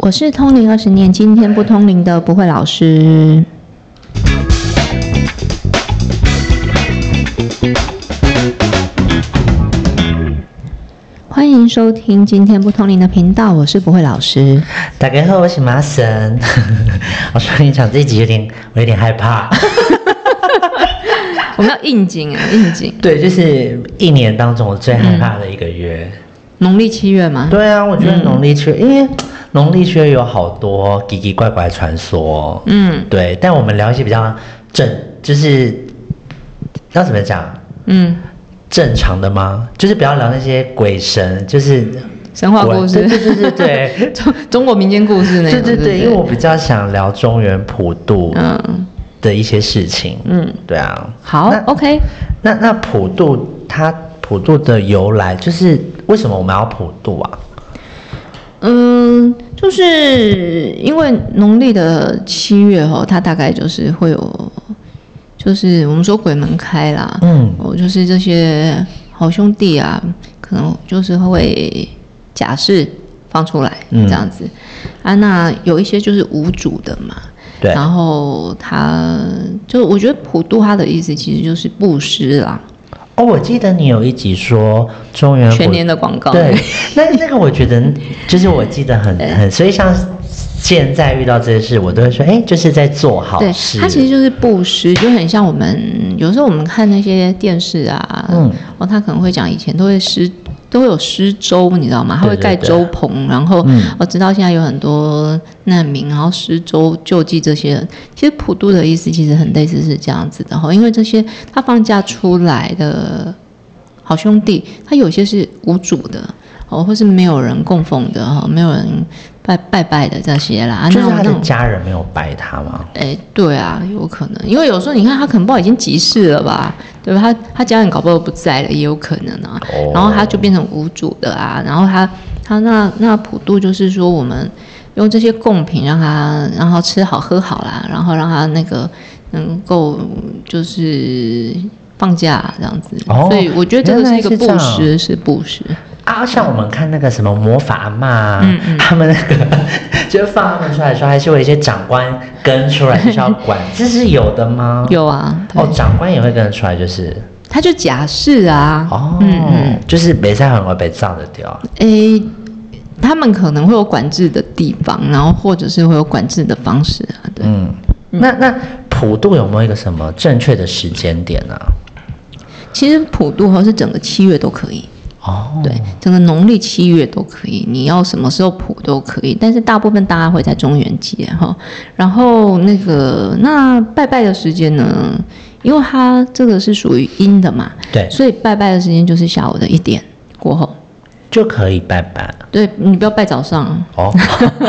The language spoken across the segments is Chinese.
我是通灵二十年，今天不通灵的不会老师。欢迎收听今天不通灵的频道，我是不会老师。大家好，我是麻神。我说你讲这一集有点，我有点害怕。我们要应景啊，应景。对，就是一年当中我最害怕的一个月。农历七月嘛？对啊，我觉得农历七月，因为农历七月有好多奇奇怪怪的传说。嗯对，但我们聊一些比较正，就是要怎么讲？嗯，正常的吗？就是不要聊那些鬼神，就是神话故事，对对对。中中国民间故事那种。对对对，因为我比较想聊中原普渡嗯的一些事情。嗯，对啊。好那，OK。那那普渡它普渡的由来，就是为什么我们要普渡啊？嗯，就是因为农历的七月哈，它大概就是会有，就是我们说鬼门开啦，嗯。哦，就是这些好兄弟啊，可能就是会假释放出来嗯。这样子、啊，那有一些就是无主的嘛，对，然后他就我觉得普渡他的意思其实就是布施啦，哦，我记得你有一集说中原全年的广告，对，那那个我觉得就是我记得很 很，所以像现在遇到这些事，我都会说，哎，就是在做好对，事。它其实就是布施，就很像我们有时候我们看那些电视啊，嗯哦，他可能会讲以前都会施，都会有施粥，你知道吗？他会盖对对对粥棚，然后嗯我知道现在有很多难民，然后施粥救济这些人。其实普渡的意思其实很类似是这样子的哈，因为这些他放假出来的好兄弟，他有些是无主的。哦，或是没有人供奉的哈，没有人拜拜拜的这些啦，啊就是他的家人没有拜他吗？哎，对啊，有可能，因为有时候你看他可能不知道已经急事了吧，对吧？他他家人搞不好不在了，也有可能啊。哦然后他就变成无主的啊，然后他他那那普渡就是说我们用这些贡品让他让他吃好喝好啦，然后让他那个能够就是放假这样子。哦所以我觉得这个是一个布施，是布施。啊，像我们看那个什么魔法阿妈啊，嗯嗯他们那个 就是放他们出来的时候，还是会有一些长官跟出来，就是要管，这是有的吗？有啊，哦，长官也会跟得出来，就是他就假释啊。哦，嗯嗯。就是北塞很会被炸的掉。诶，他们可能会有管制的地方，然后或者是会有管制的方式啊。对，嗯，那那普渡有没有一个什么正确的时间点呢、其实普渡或是整个七月都可以，哦，对，整个农历七月都可以，你要什么时候谱都可以。但是大部分大家会在中元节哈，然后那个那拜拜的时间呢，因为它这个是属于阴的嘛，对，所以拜拜的时间就是下午的一点过后。就可以拜拜对你不要拜早上，哦。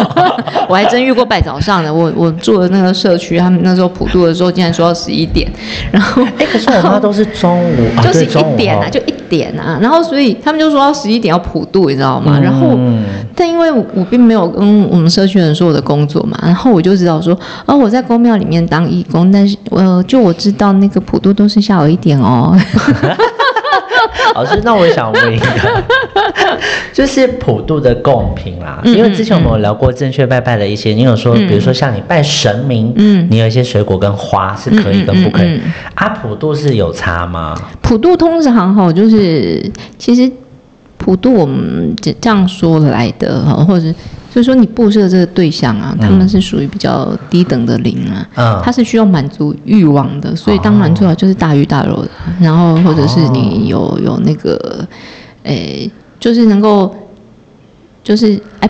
我还真遇过拜早上的。我我住的那个社区，他们那时候普渡的时候，竟然说要十一点，然后哎、可是我妈都是中午，啊 就是一点啊，哦就一点啊。然后所以他们就说要十一点要普渡，你知道吗？然后嗯但因为我并没有跟我们社区人说我的工作嘛，然后我就知道说，哦，我在公庙里面当义工，但是呃，就我知道那个普渡都是下午一点哦。老师，那我想问一个，就是普渡的贡品啦，嗯因为之前我们有聊过正确拜拜的一些，你有说，比如说像你拜神明，嗯。你有一些水果跟花是可以跟不可以啊，普渡是有差吗？普渡通常哈，就是其实普渡我们这这样说来的哈，或者是就是说你布施的这个对象啊，他们是属于比较低等的灵啊，嗯，它是需要满足欲望的，所以当然最好就是大鱼大肉的，然后或者是你有有那个，诶、就是能够，就是哎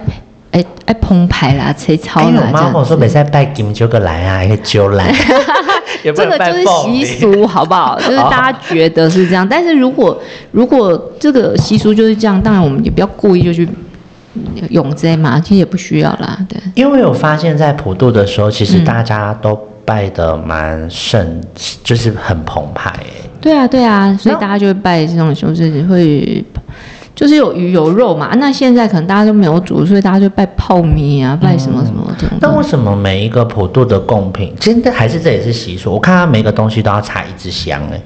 哎哎澎湃啦、吹操哎，啦我妈跟我。说每次拜金就个来啊，一个酒来，这个就是习俗，好不好？就是大家觉得是这样，但是如果如果这个习俗就是这样，当然我们也不要故意就去永这嘛，其实也不需要啦，对。因为我发现，在普渡的时候，其实嗯大家都拜的蛮盛，就是很澎湃哎。对啊，对啊，所以大家就会拜这种就是会，就是有鱼有肉嘛。那现在可能大家都没有煮，所以大家就拜泡米啊，拜什么什么这种。那为什么每一个普渡的贡品，真的还是这也是习俗？我看它每个东西都要插一支香哎。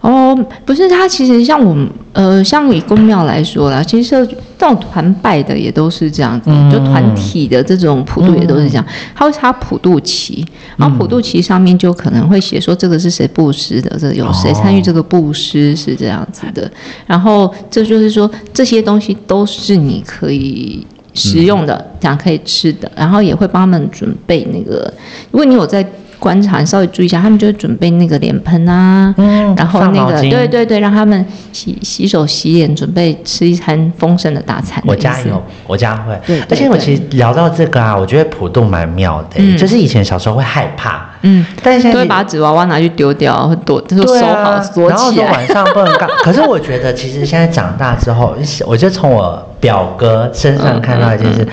哦，不是，它其实像我们呃，像以公庙来说啦，其实社这种团拜的也都是这样子，嗯。就团体的这种普渡也都是这样，它会插普渡旗，然后普渡旗上面就可能会写说这个是谁布施的，这有谁参与这个布施是这样子的，然后这就是说这些东西都是你可以。食用的，这样可以吃的，然后也会帮他们准备那个，如果你有在观察，稍微注意一下，他们就会准备那个脸盆啊，嗯然后那个对对对，让他们洗洗手洗脸，准备吃一餐丰盛的大餐的。我家有，我家会。对对而且我其实聊到这个啊，我觉得普渡蛮妙的、嗯就是以前小时候会害怕，嗯，但是现在都会把纸娃娃拿去丢掉，会躲，就是收好锁起来。然后晚上不能干。可是我觉得，其实现在长大之后，我就从我表哥身上看到一件事。嗯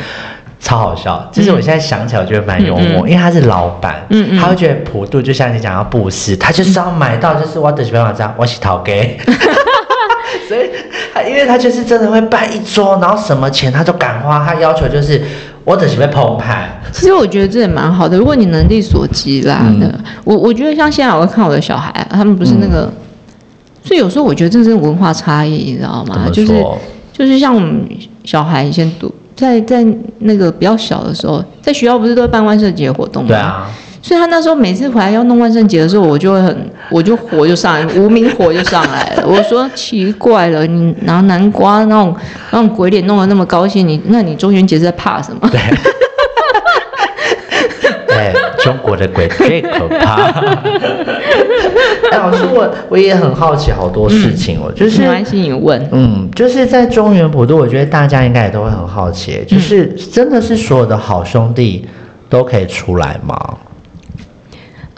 超好笑，就是我现在想起来，我觉得蛮幽默，嗯嗯因为他是老板，他会觉得普渡就像你讲要布施，他就是要买到，就是我的喜欢这样，我洗头给，所以他因为他就是真的会办一桌，然后什么钱他都敢花，他要求就是我只是被澎湃，其实我觉得这也蛮好的，如果你能力所及啦嗯，我我觉得像现在我会看我的小孩，他们不是那个，所以有时候我觉得这是文化差异，你知道吗？就是？就是像我们小孩以前读在在那个比较小的时候，在学校不是都会办万圣节活动吗？对。啊，所以他那时候每次回来要弄万圣节的时候，我就会很，我就火就上来，无名火就上来了。我说 奇怪了，你拿南瓜那种那种鬼脸弄得那么高兴，你那你中元节是在怕什么？对，中国的鬼最可怕。哎，老师，我我也很好奇好多事情哦，就是没关系，你问。嗯，就是在中原普渡，我觉得大家应该也都会很好奇，就是真的是所有的好兄弟都可以出来吗？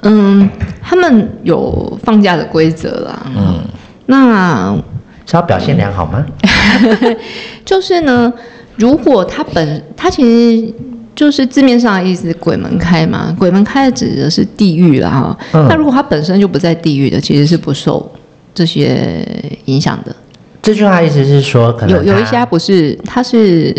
嗯，他们有放假的规则啦。嗯，那是要表现良好吗？就是呢，如果他本他其实就是字面上的意思，鬼门开嘛，鬼门开指的是地狱啦哈。嗯那如果他本身就不在地狱的，其实是不受这些影响的。这句话意思是说，可能有有一些他不是，他是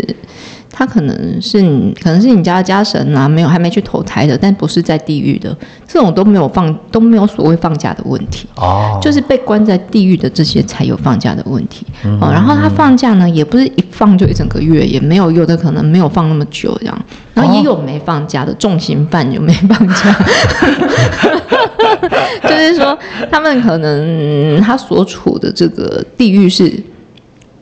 他可能是你可能是你家的家神啊，没有还没去投胎的，但不是在地狱的，这种都没有放都没有所谓放假的问题。哦，就是被关在地狱的这些才有放假的问题、嗯哦。然后他放假呢，也不是一放就一整个月，也没有有的可能没有放那么久这样。然后也有没放假的重刑犯有没放假，就是说他们可能他所处的这个地狱是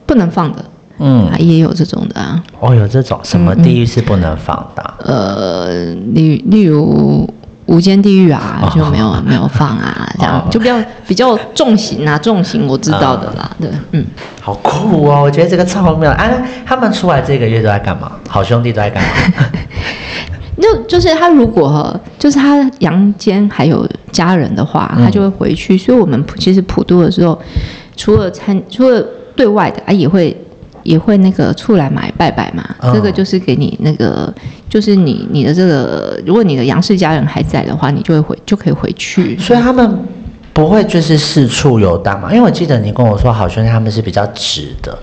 不能放的嗯啊，，也有这种的啊。哦，有这种什么地狱是不能放的啊？呃，例例如无间地狱啊，哦就没有没有放啊，这样哦就比较比较重刑啊，重刑我知道的啦，对，嗯，好酷哦！我觉得这个超妙。啊，他们出来这个月都在干嘛？好兄弟都在干嘛？就就是他如果就是他阳间还有家人的话，嗯他就会回去，所以我们其实普渡的时候，除了参除了对外的啊，也会。也会那个出来买拜拜嘛，嗯这个就是给你那个，就是你你的这个，如果你的杨氏家人还在的话，你就会回就可以回去。所以他们不会就是四处游荡嘛？因为我记得你跟我说，好兄弟他们是比较直的。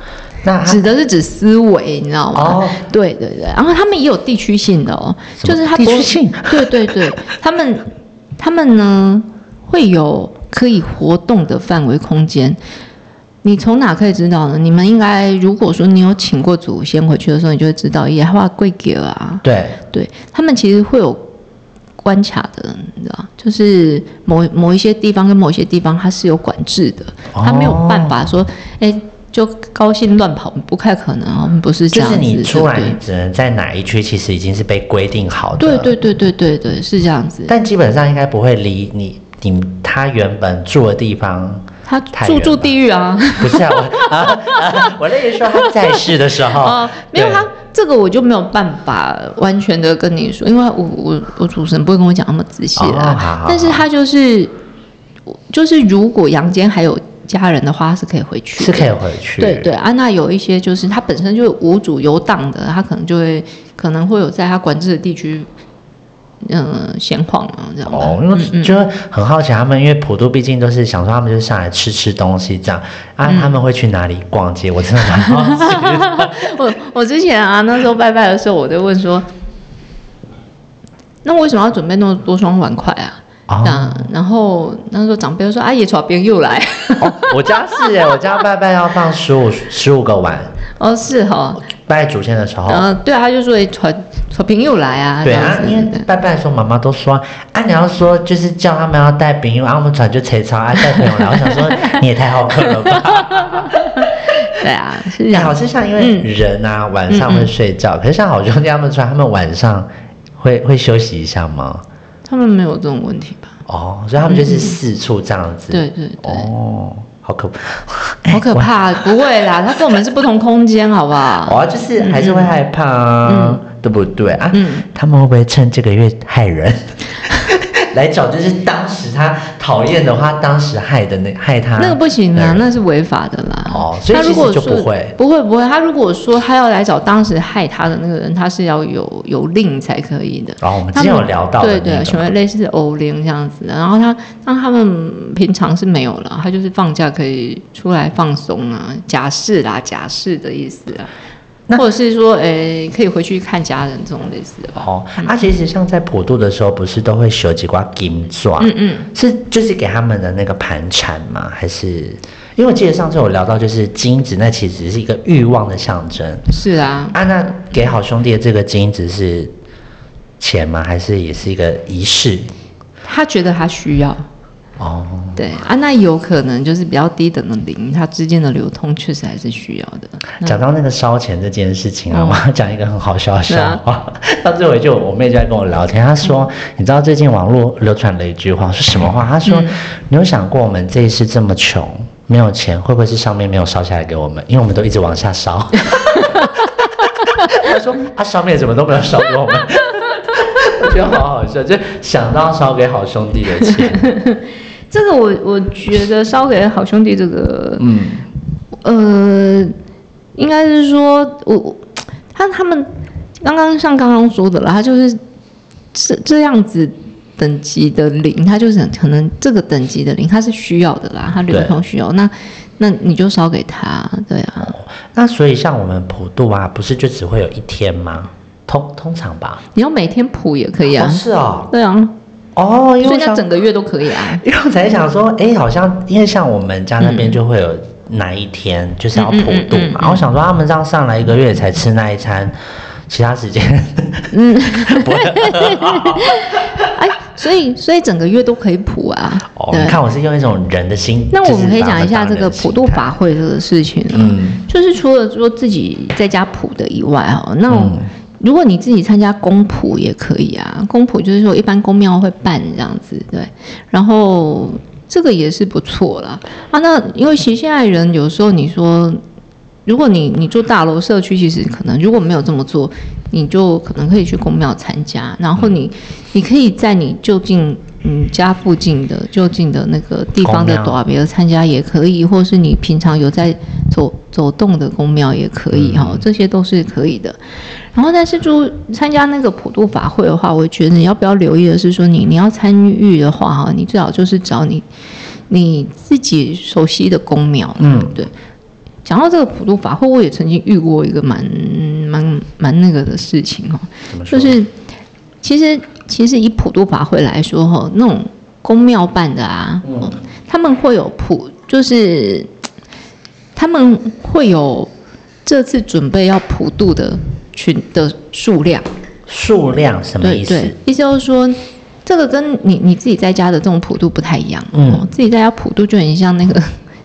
那指的是指思维，你知道吗？哦对对对，然后他们也有地区性的哦，就是他地区性对对对，他们他们呢会有可以活动的范围空间。你从哪可以知道呢？你们应该如果说你有请过祖先回去的时候，你就会知道，也画贵给啊，对，对他们其实会有关卡的，你知道，就是某某一些地方跟某一些地方它是有管制的，他没有办法说，哎、就高兴乱跑，不太可能啊，不是这样子，就是你出来，你只能在哪一区，其实已经是被规定好的。对对对对对对，是这样子。但基本上应该不会离你你他原本住的地方。他住住地狱啊，不是啊，我啊啊，我的意思说他在世的时候，哦，没有他这个我就没有办法完全的跟你说，因为我我我主持人不会跟我讲那么仔细啦。哦好好但是他就是就是如果阳间还有家人的话，他是可以回去，是可以回去。对对啊，娜有一些就是他本身就无主游荡的，他可能就会可能会有在他管制的地区，嗯、闲晃啊这样。哦，因为就很好奇他们，因为普渡毕竟都是想说他们就上来吃吃东西这样啊，嗯他们会去哪里逛街？我真的蛮好奇。我我之前啊，那时候拜拜的时候，我就问说，那为什么要准备那么多双碗筷啊？哦啊，然后那时候长辈就说：“阿姨，传边又来。哦，我家是哎，我家拜拜要放十五十五个碗，”哦，是哈，拜祖先的时候。然后对啊，他就说：“哎，传传边又来啊。”对啊，因为拜拜的时候，妈妈都说啊，你要说就是叫他们要带饼，然后我们传就切超啊 带朋友来。我想说你也太好客了吧？对啊，是这好样。是像因为人啊、晚上会睡觉，可是像好兄弟他们传，他们晚上会会休息一下吗？他们没有这种问题吧？哦，所以他们就是四处这样子。对对对，哦，好可怕，好可怕！不会啦，他跟我们是不同空间，好不好？哦，就是还是会害怕啊，对不对啊？嗯他们会不会趁这个月害人？来找就是当时他讨厌的话，当时害的那害他那个不行啊，那是违法的啦。哦所以他如果就说不会不会不会，他如果说他要来找当时害他的那个人，他是要有有令才可以的。然后我们之前有聊到的对对，那个嘛所谓类似偶令这样子的。然后他，让他们平常是没有了，他就是放假可以出来放松啊，假释啦，假释的意思啊，那或者是说，诶，可以回去看家人这种类似的吧。哦，啊，其实像在普渡的时候，不是都会修几挂金爪？嗯嗯，是就是给他们的那个盘缠吗？还是因为我记得上次有聊到，就是金子，那其实是一个欲望的象征是啊，啊。那给好兄弟的这个金子是钱吗？还是也是一个仪式？他觉得他需要。哦，对啊，那有可能就是比较低等的零，它之间的流通确实还是需要的。讲到那个烧钱这件事情啊，嗯我要讲一个很好笑的笑话。上次回去，我妹就在跟我聊天，她说：“你知道最近网络流传了一句话是什么话？她说：嗯你有想过我们这一次这么穷，没有钱，会不会是上面没有烧下来给我们？因为我们都一直往下烧。”她说：“啊，上面怎么都没有烧给我们？”我觉得好好笑，就想到烧给好兄弟的钱，这个我我觉得烧给好兄弟这个，嗯，呃，应该是说我我他他们刚刚像刚刚说的啦，他就是这这样子等级的零，他就是可能这个等级的零，他是需要的啦，他流通需要，那那你就烧给他，对啊，那所以像我们普渡啊，不是就只会有一天吗？通通常吧。你要每天谱也可以啊。哦，，是哦，对啊，哦，因为像整个月都可以啊。因为我才想说，哎，好像因为像我们家那边就会有哪一天就是要普渡嘛，然后我想说他们这样上来一个月才吃那一餐，其他时间嗯，不会。哎，所以所以整个月都可以普啊。哦，你看我是用一种人的心，那我们可以讲一下这个普渡法会这个事情啊，嗯。就是除了说自己在家普的以外哈，那嗯如果你自己参加公普也可以啊，公普就是说一般公庙会办这样子，对，然后这个也是不错啦啊。那因为其实现在人有时候你说，如果你你住大楼社区，其实可能如果没有这么做，你就可能可以去公庙参加，然后你你可以在你就近嗯家附近的就近的那个地方的公庙短别参加也可以，或是你平常有在走走动的公庙也可以哈、这些都是可以的。然后，但是就参加那个普渡法会的话，我觉得你要不要留意的是说你，你要参与的话哈，你最好就是找你你自己熟悉的公庙。嗯对。讲到这个普渡法会，我也曾经遇过一个蛮蛮蛮那个的事情哈，怎么说？就是其实其实以普渡法会来说哈，那种公庙办的啊，嗯。他们会有普，就是他们会有这次准备要普渡的群的数量，数量什么意思？对对，意思就是说，这个跟你你自己在家的这种普渡不太一样，嗯。哦自己在家普渡就很像那个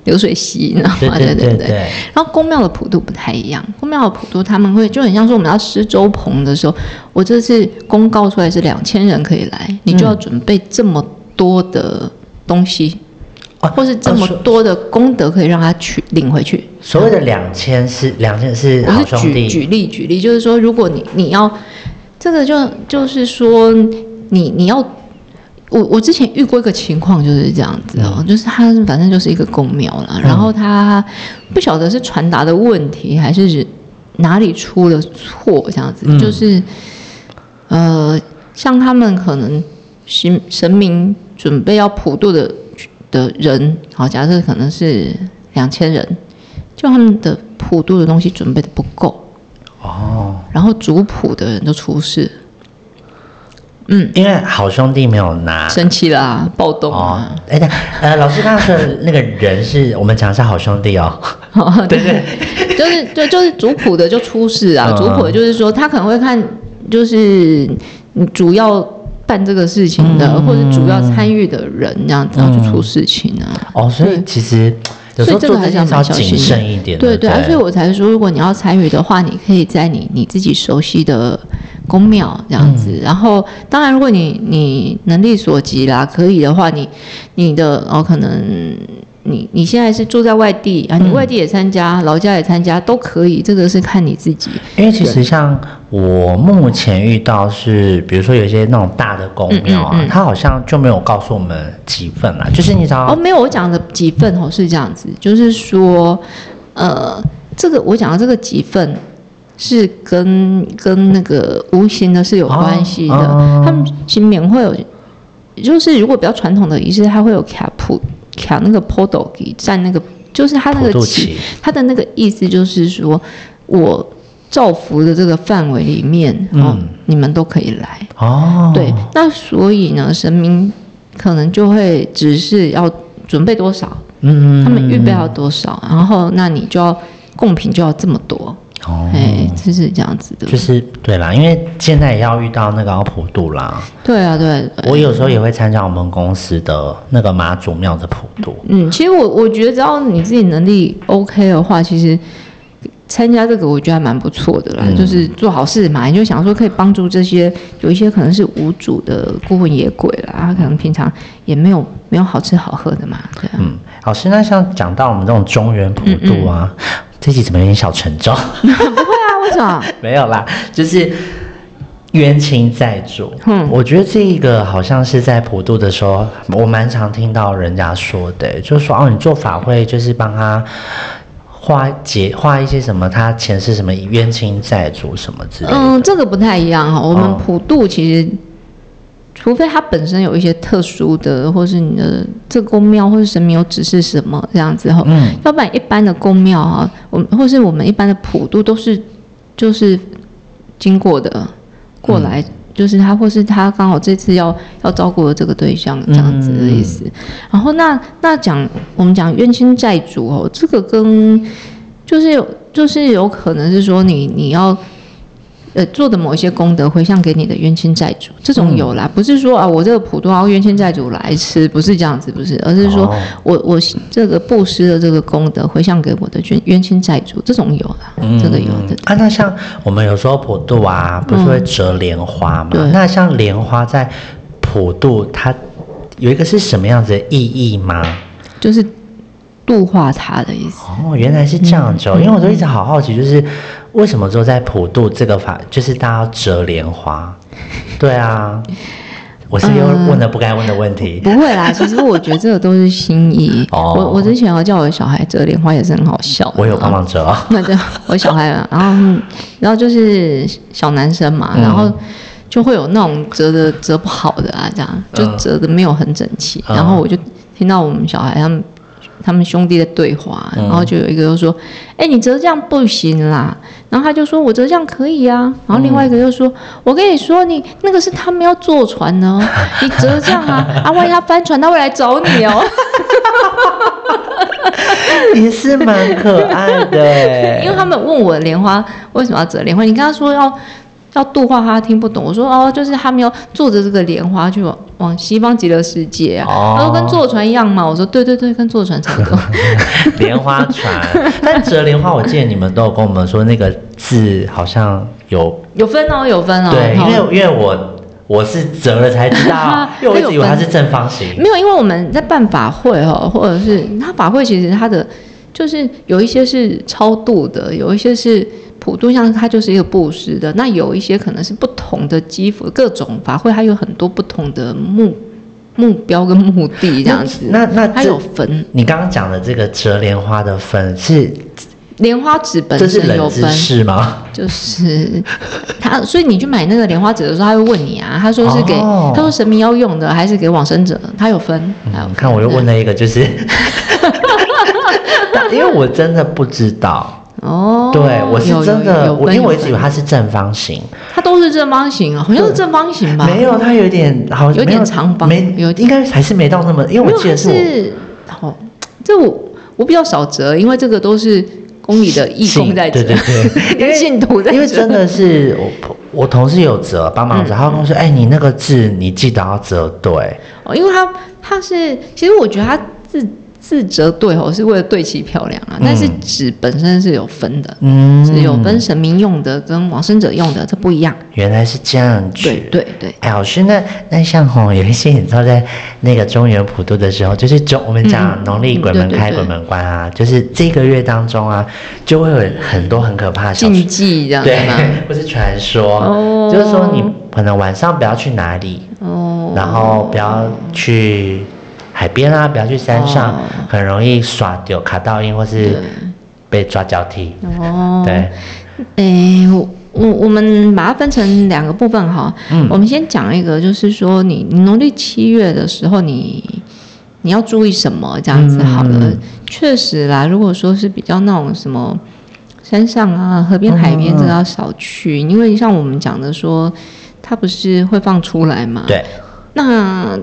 流水席，你知道吗？对对对然后公庙的普渡不太一样，公庙的普渡他们会就很像说我们要施粥棚的时候，我这次公告出来是两千人可以来，你就要准备这么多的东西，哦或是这么多的功德可以让他去领回去。所谓的两千是两千是好我是举，举例举例，就是说，如果你你要这个就就是说你你要。我我之前遇过一个情况就是这样子哦，嗯。就是他反正就是一个公庙啦，然后他不晓得是传达的问题还是哪里出了错，这样子、嗯。就是呃，像他们可能神神明准备要普渡的的人，好，假设可能是两千人，就他们的普渡的东西准备的不够，哦，然后主普的人都出事，嗯，因为好兄弟没有拿。生气啦，暴动哦啊，，哎、对，呃，老师刚刚说的那个人是我们讲一下好兄弟哦，对。对，就是对，就是族谱的就出事啊。嗯。族谱的就是说，他可能会看，就是你主要办这个事情的，嗯。或者主要参与的人，这样子然后就出事情啊。哦，所以其实有时候所以这个还是要谨蛮小心的。慎一点的，对对，啊所以我才说，如果你要参与的话，你可以在你你自己熟悉的宫庙这样子。然后，当然，如果你你能力所及啦，可以的话，你你的哦，可能你你现在是住在外地啊，你嗯外地也参加，老家也参加都可以，这个是看你自己。因为其实像我目前遇到是，比如说有一些那种大的公庙啊，嗯嗯嗯它好像就没有告诉我们几份啦，就是你只要哦，没有，我讲的几份哦是这样子，就是说，呃，这个我讲的这个几份是跟跟那个无形的是有关系的。哦他们其实免会有，就是如果比较传统的仪式，它会有卡普卡那个 podo 给占那个，就是他那个旗旗，它的那个意思就是说，我造福的这个范围里面，哦，嗯你们都可以来。哦，对，那所以呢，神明可能就会只是要准备多少，嗯，他们预备要多少，然后那你就要贡品就要这么多，哦，哎、就是这样子的。就是对啦，因为现在也要遇到那个要普渡啦，对啊，对对。我有时候也会参加我们公司的那个妈祖庙的普渡，嗯，其实我我觉得只要你自己能力 OK 的话，其实参加这个我觉得还蛮不错的啦，嗯就是做好事嘛，你就想说可以帮助这些有一些可能是无主的孤魂野鬼啦，他可能平常也没有没有好吃好喝的嘛，对啊。嗯，老师，那像讲到我们这种中原普渡啊，这集怎么有点小沉重？不会啊，为什么？没有啦，就是冤亲债主。嗯我觉得这个好像是在普渡的时候，我蛮常听到人家说的，就是说哦，你做法会就是帮他画解画一些什么，他前世什么冤亲债主什么之类的。嗯，这个不太一样哈。我们哦普渡其实，除非它本身有一些特殊的，或是你的这个宫庙或是神明有指示什么这样子哈，嗯要不然一般的宫庙啊，我们或是我们一般的普渡都是就是经过的过来。就是他，或是他刚好这次要要照顾的这个对象，这样子的意思。然后那那讲我们讲冤亲债主哦，这个跟就是有就是有可能是说你你要呃做的某一些功德回向给你的冤亲债主，这种有啦，不是说啊我这个普渡然后冤亲债主来吃，不是这样子，不是，而是说哦我我这个布施的这个功德回向给我的冤冤亲债主，这种有啦，这个有的。啊，那像我们有时候普渡啊，不是会折莲花嘛？对那像莲花在普渡，它有一个是什么样子的意义吗？就是度化他的意思。哦，原来是这样子哦，嗯因为我都一直好好奇，就是为什么说在普渡这个法，就是大家要折莲花？对啊，我是又嗯问了不该问的问题。不会啦，其实我觉得这个都是心意。哦我我之前有叫我的小孩折莲花，也是很好笑。我有帮忙折啊。那对我小孩啊，然后嗯然后就是小男生嘛，嗯然后就会有那种折的折不好的啊，这样就嗯折的没有很整齐。嗯然后我就听到我们小孩他们他们兄弟的对话，嗯然后就有一个就说：“哎、你折这样不行啦。”然后他就说：“我折这样可以啊。”然后另外一个就说：“我跟你说，你那个是他们要坐船呢哦，你折这样啊，啊，万一他翻船，他会来找你哦。”也是蛮可爱的欸，因为他们问我莲花为什么要折莲花，你跟他说要要度化他，他听不懂。我说哦，就是他们要坐着这个莲花去往往西方极乐世界啊。哦他说跟坐船一样嘛。我说对对对，跟坐船差不多。莲花船，但折莲花，我记得你们都有跟我们说那个字好像有有分哦，有分哦。对，因好为因为我我是折了才知道，因为我一直以为它是正方形。没有，因为我们在办法会哦，或者是他法会，其实它的就是有一些是超度的，有一些是普渡，像它就是一个布施的。那有一些可能是不同的基辅，各种法会，它有很多不同的目目标跟目的这样子。那那它有分你刚刚讲的这个折莲花的分是莲花指本这是有分，是吗？就是他，所以你去买那个莲花指的时候，他会问你啊，他说是给、哦他说神明要用的，还是给往生者？他有分，还有分嗯看我又问了一个，就是，因为我真的不知道，哦，对，我是真的，我因为我一直以为它是正方形，它都是正方形啊，好像是正方形吧？没有，它有点好，有点长方没有应该还是没到那么，因为我记得是好，这我我比较少折，因为这个都是公里的义工在折，对对对，因为信徒在，因为真的是我我同事有折，帮忙折，嗯。他跟我说，哎，你那个字你记得要折对，哦，因为他他是，其实我觉得他字字折对吼，是为了对齐漂亮啊，但是嗯纸本身是有分的，嗯，是有分神明用的跟往生者用的，这不一样。原来是这样子，对对对，哎，老师，那那像吼，有一些你知道，在那个中原普渡的时候，就是中我们讲嗯农历鬼门开、鬼门关啊，就是这个月当中啊，就会有很多很可怕的禁忌这样子对吗？，或是传说，哦。就是说你可能晚上不要去哪里，哦，然后不要去海边啊，不要去山上，哦很容易耍丢卡到音或是被抓交替。哦，对，诶，我我我们把它分成两个部分哈。嗯我们先讲一个，就是说你你农历七月的时候你，你要注意什么？这样子好了。嗯确实啦，如果说是比较那种什么山上啊、河边、海边，这个要少去，因为像我们讲的说，它不是会放出来嘛？。对，那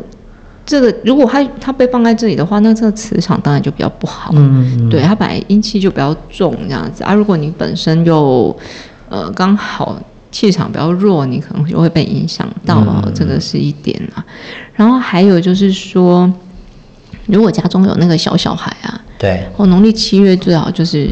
这个如果它它被放在这里的话，那这个磁场当然就比较不好。嗯，对，它本来阴气就比较重这样子啊。如果你本身又呃刚好气场比较弱，你可能就会被影响到，嗯这个是一点啊。然后还有就是说，如果家中有那个小小孩啊，对，哦，农历七月最好就是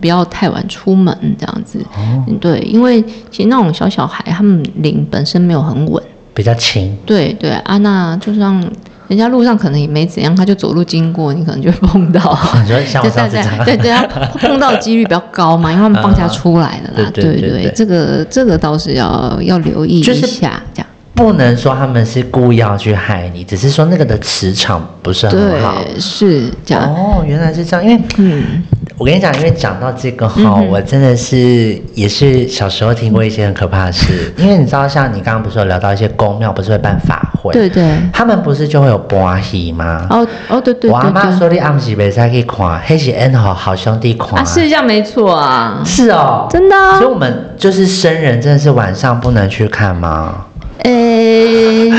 不要太晚出门这样子。哦，嗯，对，因为其实那种小小孩他们灵本身没有很稳。比较轻。对对安娜就像人家路上可能也没怎样，他就走路经过，你可能就会碰到。对对上次讲，对对对，他碰到几率比较高嘛，因为他们放假出来的啦。嗯 对对这个这个倒是要要留意一就是下，这样。不能说他们是故意要去害你，只是说那个的磁场不是很好。对，是这样。哦，原来是这样。因为嗯，我跟你讲，因为讲到这个哈、嗯我真的是也是小时候听过一些很可怕的事。因为你知道，像你刚刚不是有聊到一些公庙不是会办法会，对对。他们不是就会有播戏吗？哦哦，对对我阿。妈说你暗时袂使去看，黑是 N 好好兄弟看。啊，是这样没错啊，是哦，真的啊所以。我们就是生人，真的是晚上不能去看吗？诶，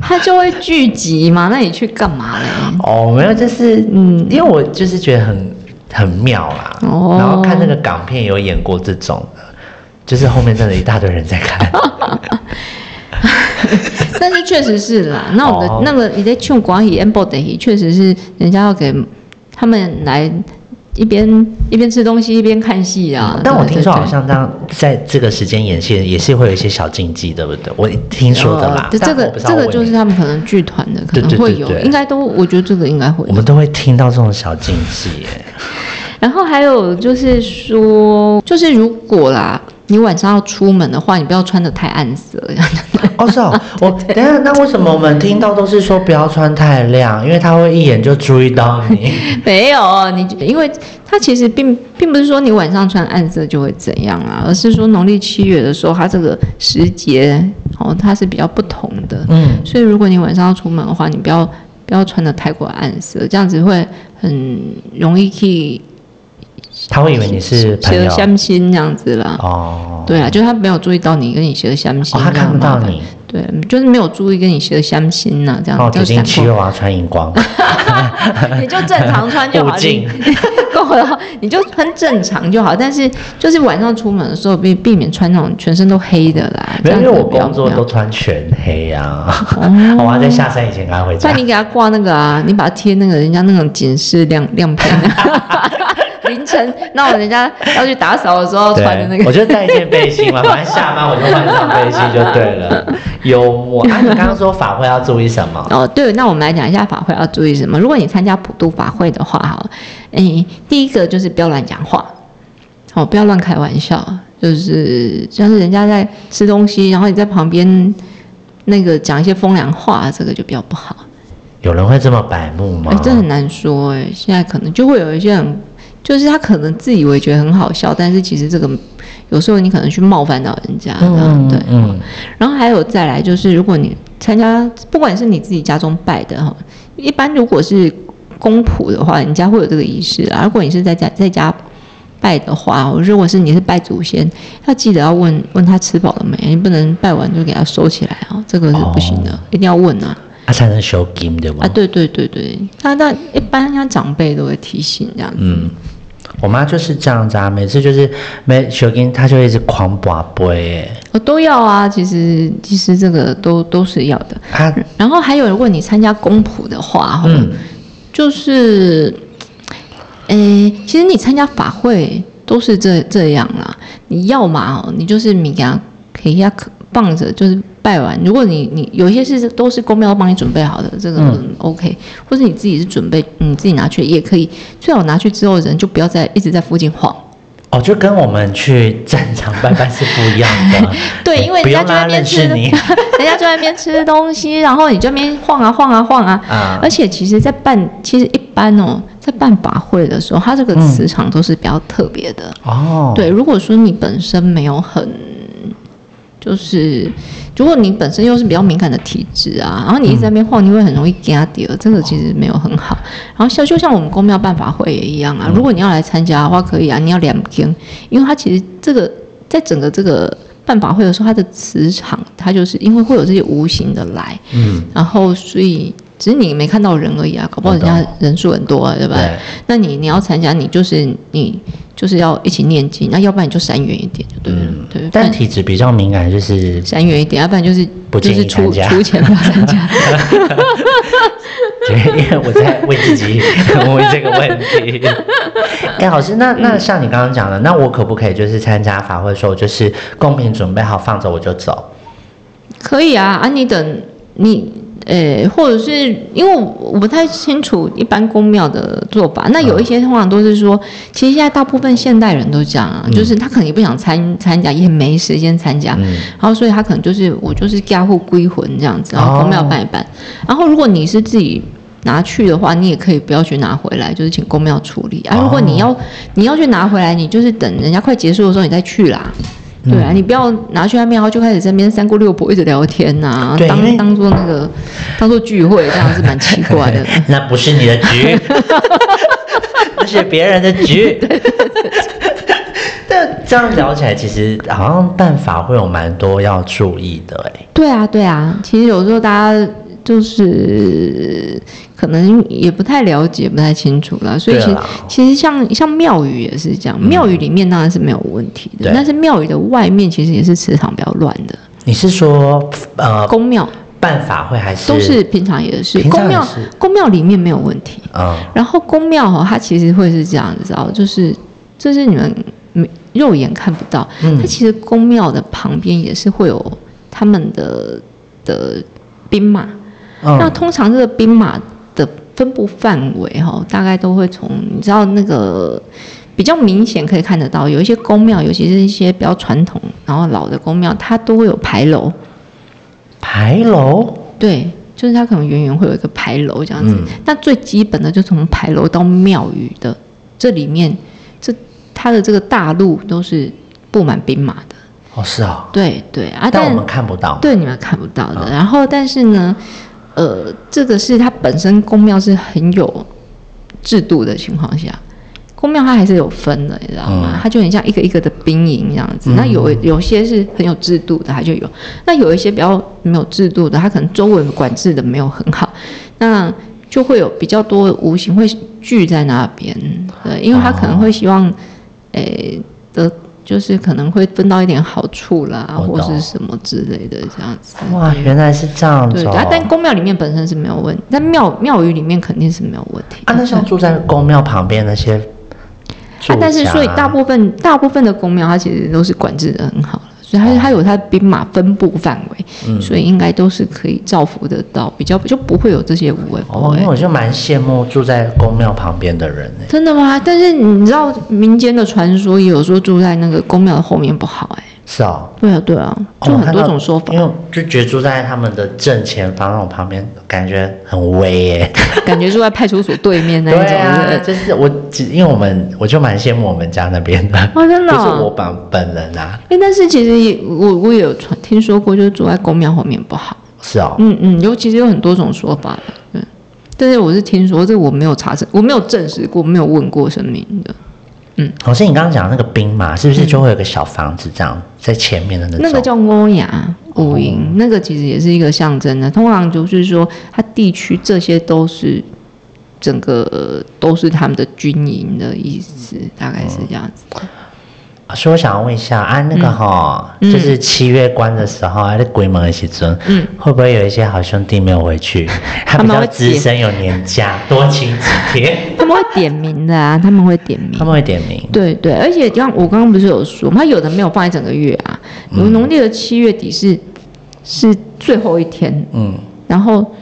他就会聚集嘛，那你去干嘛嘞？哦，没有，就是嗯因为我就是觉得很很妙啦，哦。然后看那个港片有演过这种的，就是后面真的一大堆人在看，但是确实是啦，那我们的、哦。那个你在劝广义 amble 的，确实是人家要给他们来一边一边吃东西一边看戏啊。嗯但我听说好。像这样在这个时间演戏也是会有一些小禁忌，对不对？我听说的啦呃，这个这个就是他们可能剧团的可能会有，对应该都我觉得这个应该会。我们都会听到这种小禁忌耶。然后还有就是说，就是如果啦，你晚上要出门的话，你不要穿的太暗色，哦，是哦，我 等下，那为什么我们听到都是说不要穿太亮，因为他会一眼就注意到你？没有，你因为它其实并并不是说你晚上穿暗色就会怎样啊，而是说农历七月的时候，它这个时节哦，它是比较不同的。嗯，所以如果你晚上要出门的话，你不要不要穿的太过暗色，这样子会很容易去他会以为你是朋蛇友相亲这样子啦。哦。对啊，就是他没有注意到你跟你蛇相亲、哦，他看不到你，对，就是没有注意跟你蛇相亲呐、这样哦，决定就闪过七月我要穿荧光，你就正常穿就好，护镜你够了，你就穿正常就好。但是就是晚上出门的时候，避避免穿那种全身都黑的啦。没有，因为我工作都穿全黑啊，哦 我要在下山以前赶快回家那。你给他挂那个啊，你把它贴那个人家那种警示亮亮片、啊，凌晨那我人家要去打扫的时候穿的那个，我个。就带一件背心嘛，反正下班我就换上背心就对了。幽默啊！你刚刚说法会要注意什么？哦，对，那我们来讲一下法会要注意什么。如果你参加普渡法会的话，哈，诶，第一个就是不要乱讲话，哦，不要乱开玩笑，就是像是人家在吃东西，然后你在旁边那个讲一些风凉话，这个就比较不好。有人会这么白目吗哎，？这很难说哎，现在可能就会有一些人，就是他可能自以为觉得很好笑，但是其实这个有时候你可能去冒犯到人家，这样对。嗯，然后还有再来就是，如果你参加，不管是你自己家中拜的哈，一般如果是公仆的话，人家会有这个仪式啊。如果你是在家在家拜的话，如果是你是拜祖先，要记得要问问他吃饱了没，你不能拜完就给他收起来啊，这个是不行的，一定要问啊。他才能收金对吧？啊，对对对对，那那一般像长辈都会提醒这样子。嗯，我妈就是这样子啊，每次就是没修金，她就一直狂拔杯，我，都要啊，其实其实这个都都是要的。啊，然后还有，如果你参加公仆的话，嗯，就是，诶，其实你参加法会都是这这样啦。你要嘛哦，你就是你给他给他放着，就是拜完。如果你你有一些是都是公庙帮你准备好的，这个嗯 OK，、或者你自己是准备你自己拿去也可以。最好拿去之后，人就不要再一直在附近晃。哦，就跟我们去战场拜拜是不一样的。对，因为 人家就在那边吃，你人家就在那边吃东西，然后你这边晃啊晃啊晃啊。啊而且其实，在办其实一般哦，在办法会的时候，它这个磁场都是比较特别的。哦，对，如果说你本身没有很，就是如果你本身又是比较敏感的体质啊，然后你一直在那边晃，你会很容易给掉，这个其实没有很好。然后像就像我们公庙办法会也一样啊，如果你要来参加的话，可以啊，你要两天，因为它其实这个在整个这个办法会的时候，它的磁场它就是因为会有这些无形的来，嗯，然后所以只是你没看到人而已啊，搞不好人家人数很多啊，对吧？对那你你要参加，你就是你就是要一起念经，那要不然你就闪远一点就对了，嗯对。但体质比较敏感，就是闪远一点，要不然就是不建议就是出参加出钱不要参加。因为我在问自己 问这个问题。哎、老师，那那像你刚刚讲的，那我可不可以就是参加法会的时候，就是贡品准备好放着我就走？可以啊，啊，你等你。呃，或者是因为我我不太清楚一般公庙的做法，那有一些通常都是说，其实现在大部分现代人都这样啊，就是他可能也不想参参加，也没时间参加，嗯，然后所以他可能就是我就是家户归魂这样子，然后公庙办一办。然后如果你是自己拿去的话，你也可以不要去拿回来，就是请公庙处理。啊。哦。如果你要你要去拿回来，你就是等人家快结束的时候你再去啦。对啊，你不要拿去外面，然后就开始在那边三姑六婆一直聊天呐、当当做那个当做聚会，这样是蛮奇怪的。那不是你的局，那是别人的局。但这样聊起来，其实好像办法会有蛮多要注意的、哎，对啊，对啊，其实有时候大家就是可能也不太了解、不太清楚了，所以其实其实像像庙宇也是这样，庙宇里面当然是没有问题的，对但是庙宇的外面其实也是磁场比较乱的。你是说呃宫庙。办法会还是？都是平常也是，宫庙宫庙里面没有问题，嗯。然后宫庙哈，它其实会是这样子，知道就是就是你们没肉眼看不到，嗯。它其实宫庙的旁边也是会有他们的的兵马。那嗯通常这个兵马的分布范围哈，大概都会从你知道那个比较明显可以看得到，有一些宫庙，尤其是一些比较传统然后老的宫庙，它都会有牌楼，牌楼对，就是它可能远远会有一个牌楼这样子。嗯那最基本的就从牌楼到庙宇的这里面，这它的这个大路都是布满兵马的，哦是哦，对对啊，但我们看不到。对你们看不到的。嗯然后，但是呢，呃，这个是它本身宫庙是很有制度的情况下，宫庙它还是有分的，你知道吗？嗯它就很像一个一个的兵营这样子。嗯那有有些是很有制度的，它就有；那有一些比较没有制度的，它可能周围管制的没有很好，那就会有比较多无形会聚在那边。对，因为他可能会希望，诶、得。就是可能会分到一点好处啦，或是什么之类的这样子。哇，原来是这样对，子哦。啊，但宫庙里面本身是没有问题，但庙庙宇里面肯定是没有问题。啊，那像住在宫庙旁边那些啊，但是所以大部分大部分的宫庙它其实都是管制的很好了，所以它它有它的兵马分布范围，嗯所以应该都是可以造福得到，比较就不会有这些无为不哦，因为为。我就蛮羡慕住在宫庙旁边的人呢。真的吗？但是你知道民间的传说也有说住在那个宫庙的后面不好哎、是哦，对啊对啊，就很多种说法，因为就觉得住在他们的正前方那种旁边，感觉很威耶。感觉住在派出所对面那一种，就是我只因为我们我就蛮羡慕我们家那边的，哦真的哦不是我本本人啊，哎，但是其实也我我也有传听说过，就是住在公庙后面不好。是啊，嗯嗯，尤其是有很多种说法的，对。但是我是听说，这我没有查证，我没有证实过，没有问过神明的。嗯，老师，你刚刚讲的那个兵马，是不是就会有个小房子这样在前面的那种？那个叫欧雅五营，那个其实也是一个象征的。通常就是说，它地区这些都是整个都是他们的军营的意思，大概是这样子。所以我想要问一下，啊，那个哈，嗯。就是七月关的时候，啊，在鬼门的时阵，嗯，会不会有一些好兄弟没有回去？他比较他们会资深，有年假，多请几天。他们会点名的啊，他们会点名。他。们会点名，对对，而且像我刚刚不是有说，他有的没有放一整个月啊，有农历的七月底是是最后一天，嗯，然后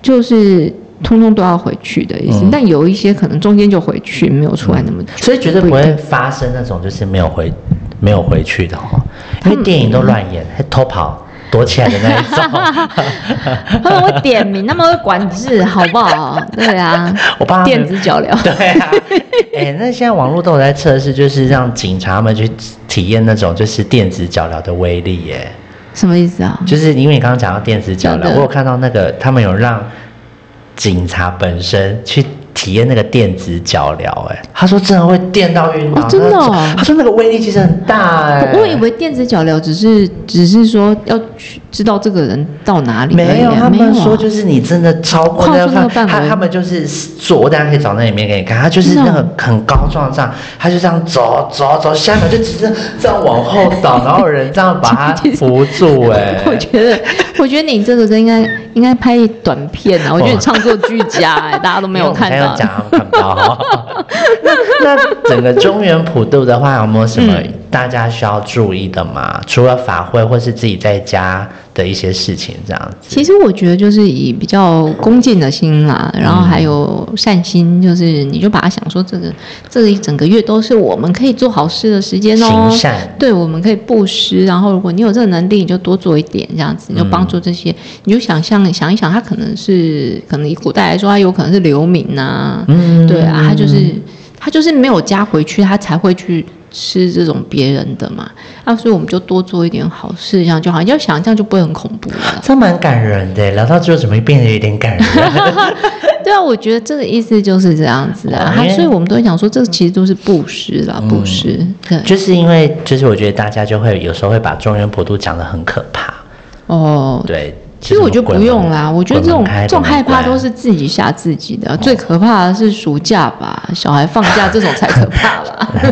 就是通通都要回去的意思。嗯但有一些可能中间就回去，没有出来那么久，所以绝对不会发生那种就是没有回没有回去的哦，因为电影都乱演，还偷跑躲起来的那一种。他们会点名，他们会管制，好不好？对啊，我帮他们电子脚镣。对啊，哎、那现在网络都有在测试，就是让警察们去体验那种就是电子脚镣的威力耶。什么意思啊？就是因为你刚刚讲到电子脚镣，我有看到那个他们有让警察本身去体验那个电子脚镣，哎，他说真的会电到晕倒，哦真的哦。他他说那个威力其实很大，哎，我以为电子脚镣只是只是说要去知道这个人到哪里啊，没有，他们说就是你真的超过他范围他们就是做，我等一下可以找那里面给你看，他就是那个很高壮这样，他就这样走走走，下面就只是这样往后倒，然后有人这样把他扶住，哎，我觉得，我觉得你这个是应该应该拍短片啊！我觉得你创作俱佳哎、大家都没有看到因为我们。现在有讲他们看不到。那那整个中原普渡的话，有没有什么嗯大家需要注意的吗？除了法会或是自己在家的一些事情，这样子。其实我觉得就是以比较恭敬的心啦，然后还有善心，就是你就把它想说这个这一整个月都是我们可以做好事的时间哦行。善，对，我们可以布施，然后如果你有这个能力，你就多做一点，这样子你就帮助这些。你就想象想一想，他可能是可能以古代来说，他有可能是流民呐、嗯对啊，他就是他就是没有加回去，他才会去吃这种别人的嘛。啊，所以我们就多做一点好事，这样就好。你要想这样就不会很恐怖了。这蛮感人的。聊到最后怎么变得有点感人？对啊，我觉得这个意思就是这样子啊。所以我们都会讲说，这其实都是布施啦，布施。对，就是因为，就是我觉得大家就会有时候会把中原普渡讲得很可怕，哦，对。其实我觉得不用啦，我觉得这种这种害怕都是是自己吓自己的。最可怕的是暑假吧，小孩放假这种才可怕吧。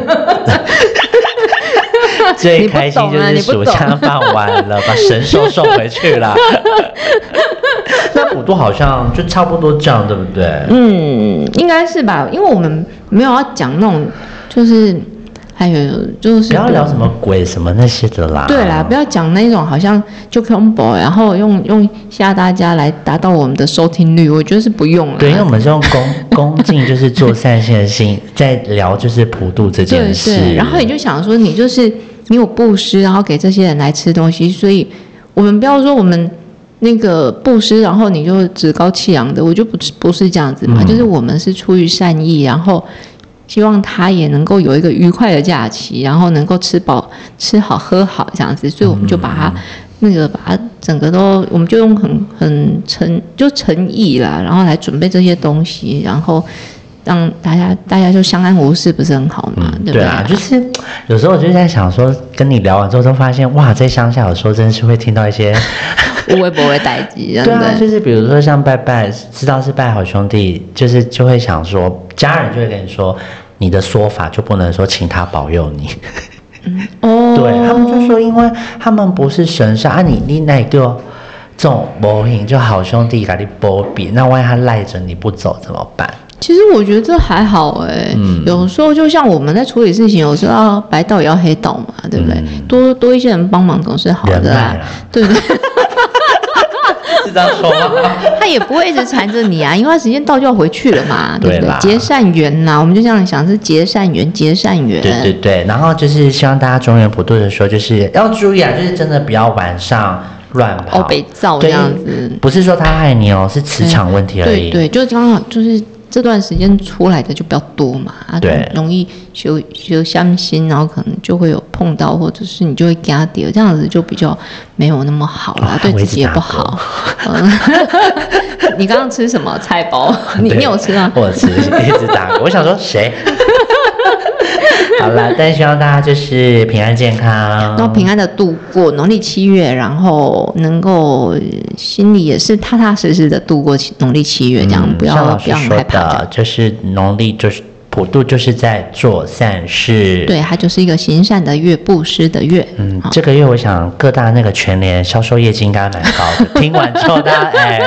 最开心就是暑假放完了，把神兽 送回去了。那普渡好像就差不多这样，对不对？嗯，应该是吧，因为我们没有要讲那种，就是还有就是不要聊什么鬼什么那些的啦。对啦，不要讲那种好像就 combo，然后用用吓大家来达到我们的收听率，我觉得是不用了。对，因为我们是用恭 恭敬，就是做善心的心，在聊就是普渡这件事。对，然后你就想说，你就是你有布施，然后给这些人来吃东西，所以我们不要说我们那个布施，然后你就趾高气扬的，我就不是不是这样子嘛，嗯就是我们是出于善意，然后希望他也能够有一个愉快的假期，然后能够吃饱、吃好、喝好这样子，所以我们就把它。那个把它整个都，我们就用很很诚就诚意啦，然后来准备这些东西，然后让大家大家就相安无事，不是很好吗？对不对啊，就是有时候我就在想说，跟你聊完之后，都发现哇，在乡下有时候真是会听到一些，无微不会代际，真对啊，就是比如说像拜拜，知道是拜好兄弟，就是就会想说，家人就会跟你说，你的说法就不能说请他保佑你，哦，对他们就说，因为他们不是神上啊你，你那个这种魔 hình 就好兄弟给你波比，那万一他赖着你不走怎么办？其实我觉得这还好哎、嗯有时候就像我们在处理事情，有时候要白道也要黑道嘛，对不对？嗯多多一些人帮忙总是好的对不 对？是这样说吗？他也不会一直缠着你啊，因为他时间到就要回去了嘛，对不对？结善缘呐，我们就这样想是结善缘，结善缘。对对对，然后就是希望大家中原普渡的时候，就是要注意啊，就是真的不要晚上乱跑。哦，被造这对样子。不是说他害你哦，是磁场问题而已。对对，就刚好就是这段时间出来的就比较多嘛，啊，对容易修修相心，然后可能就会有碰到，或者是你就会给他跌，这样子就比较没有那么好啦，啊对自己也不好。嗯，你刚刚吃什么菜包？你你有吃啊？我吃，一直打。我想说谁？好了，但希望大家就是平安健康，然后平安的度过农历七月，然后能够呃心里也是踏踏实实的度过七农历七月，这样、嗯不要不要害怕。的，就是农历就是普渡就是在做善事。。对，它就是一个行善的月，布施的月。嗯，好这个月我想各大那个全联销售业绩应该蛮高的。听完之后，大家哎，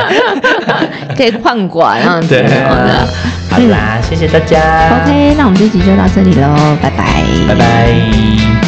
可以换管啊，对好的。好啦，谢谢大家 OK，那我们这集就到这里喽，拜拜。拜拜。